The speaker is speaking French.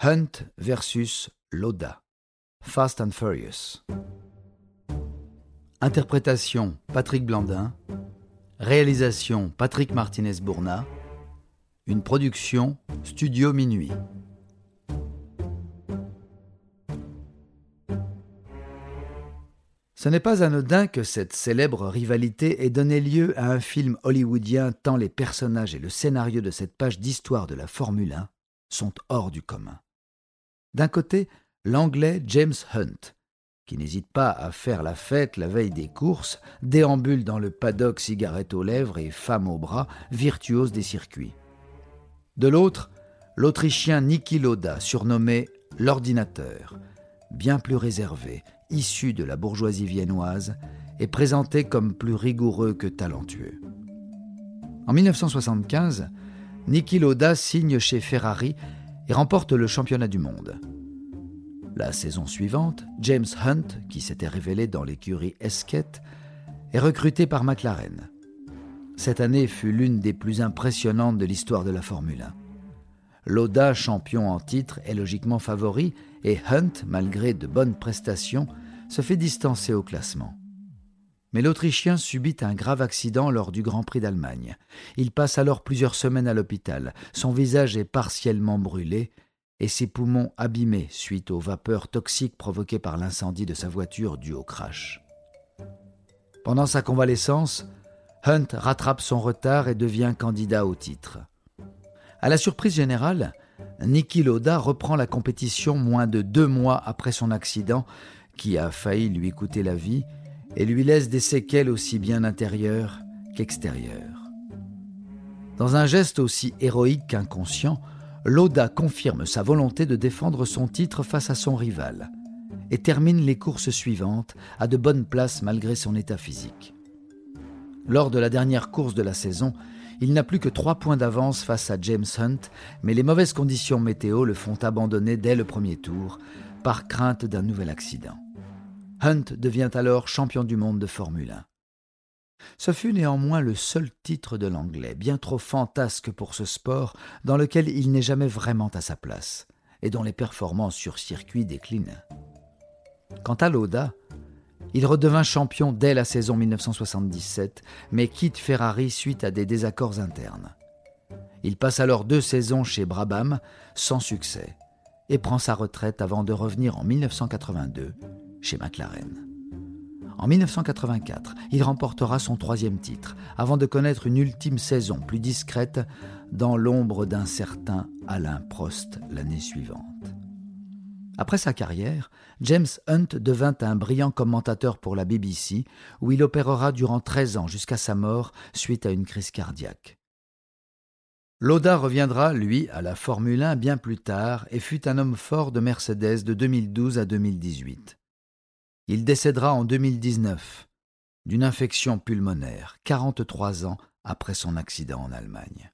Hunt versus Loda. Fast and Furious. Interprétation Patrick Blandin. Réalisation Patrick Martinez-Bourna. Une production Studio Minuit. Ce n'est pas anodin que cette célèbre rivalité ait donné lieu à un film hollywoodien tant les personnages et le scénario de cette page d'histoire de la Formule 1 sont hors du commun. D'un côté, l'anglais James Hunt, qui n'hésite pas à faire la fête la veille des courses, déambule dans le paddock cigarette aux lèvres et femme au bras, virtuose des circuits. De l'autre, l'Autrichien Niki Loda, surnommé l'ordinateur, bien plus réservé, issu de la bourgeoisie viennoise, est présenté comme plus rigoureux que talentueux. En 1975, Niki Loda signe chez Ferrari et remporte le championnat du monde. La saison suivante, James Hunt, qui s'était révélé dans l'écurie Esquette, est recruté par McLaren. Cette année fut l'une des plus impressionnantes de l'histoire de la Formule 1. Loda, champion en titre, est logiquement favori et Hunt, malgré de bonnes prestations, se fait distancer au classement. Mais l'Autrichien subit un grave accident lors du Grand Prix d'Allemagne. Il passe alors plusieurs semaines à l'hôpital. Son visage est partiellement brûlé et ses poumons abîmés suite aux vapeurs toxiques provoquées par l'incendie de sa voiture dû au crash. Pendant sa convalescence, Hunt rattrape son retard et devient candidat au titre. À la surprise générale, Niki Loda reprend la compétition moins de deux mois après son accident qui a failli lui coûter la vie et lui laisse des séquelles aussi bien intérieures qu'extérieures. Dans un geste aussi héroïque qu'inconscient, Loda confirme sa volonté de défendre son titre face à son rival et termine les courses suivantes à de bonnes places malgré son état physique. Lors de la dernière course de la saison, il n'a plus que trois points d'avance face à James Hunt, mais les mauvaises conditions météo le font abandonner dès le premier tour, par crainte d'un nouvel accident. Hunt devient alors champion du monde de Formule 1. Ce fut néanmoins le seul titre de l'anglais, bien trop fantasque pour ce sport, dans lequel il n'est jamais vraiment à sa place, et dont les performances sur circuit déclinent. Quant à Loda, il redevint champion dès la saison 1977, mais quitte Ferrari suite à des désaccords internes. Il passe alors deux saisons chez Brabham, sans succès, et prend sa retraite avant de revenir en 1982 chez McLaren. En 1984, il remportera son troisième titre, avant de connaître une ultime saison plus discrète dans l'ombre d'un certain Alain Prost l'année suivante. Après sa carrière, James Hunt devint un brillant commentateur pour la BBC, où il opérera durant 13 ans jusqu'à sa mort suite à une crise cardiaque. Loda reviendra, lui, à la Formule 1 bien plus tard et fut un homme fort de Mercedes de 2012 à 2018. Il décédera en 2019 d'une infection pulmonaire, 43 ans après son accident en Allemagne.